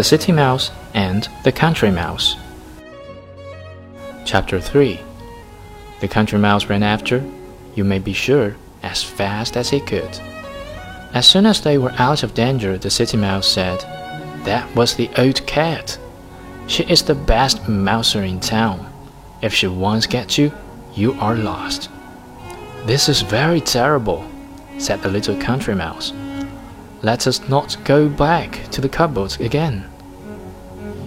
The City Mouse and the Country Mouse. Chapter 3 The Country Mouse ran after, you may be sure, as fast as he could. As soon as they were out of danger, the City Mouse said, That was the old cat. She is the best mouser in town. If she once gets you, you are lost. This is very terrible, said the little Country Mouse. Let us not go back to the cupboard again.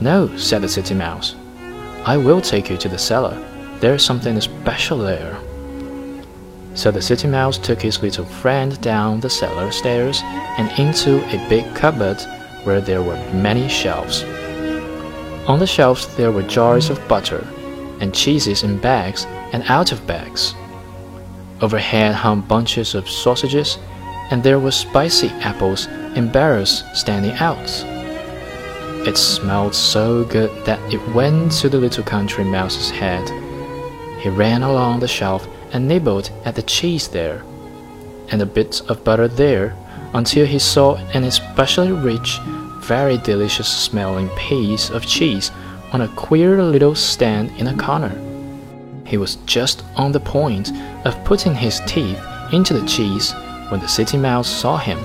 No, said the City Mouse. I will take you to the cellar. There is something special there. So the City Mouse took his little friend down the cellar stairs and into a big cupboard where there were many shelves. On the shelves there were jars of butter and cheeses in bags and out of bags. Overhead hung bunches of sausages, and there were spicy apples in barrels standing out. It smelled so good that it went to the little country mouse's head. He ran along the shelf and nibbled at the cheese there, and a bit of butter there, until he saw an especially rich, very delicious smelling piece of cheese on a queer little stand in a corner. He was just on the point of putting his teeth into the cheese when the city mouse saw him.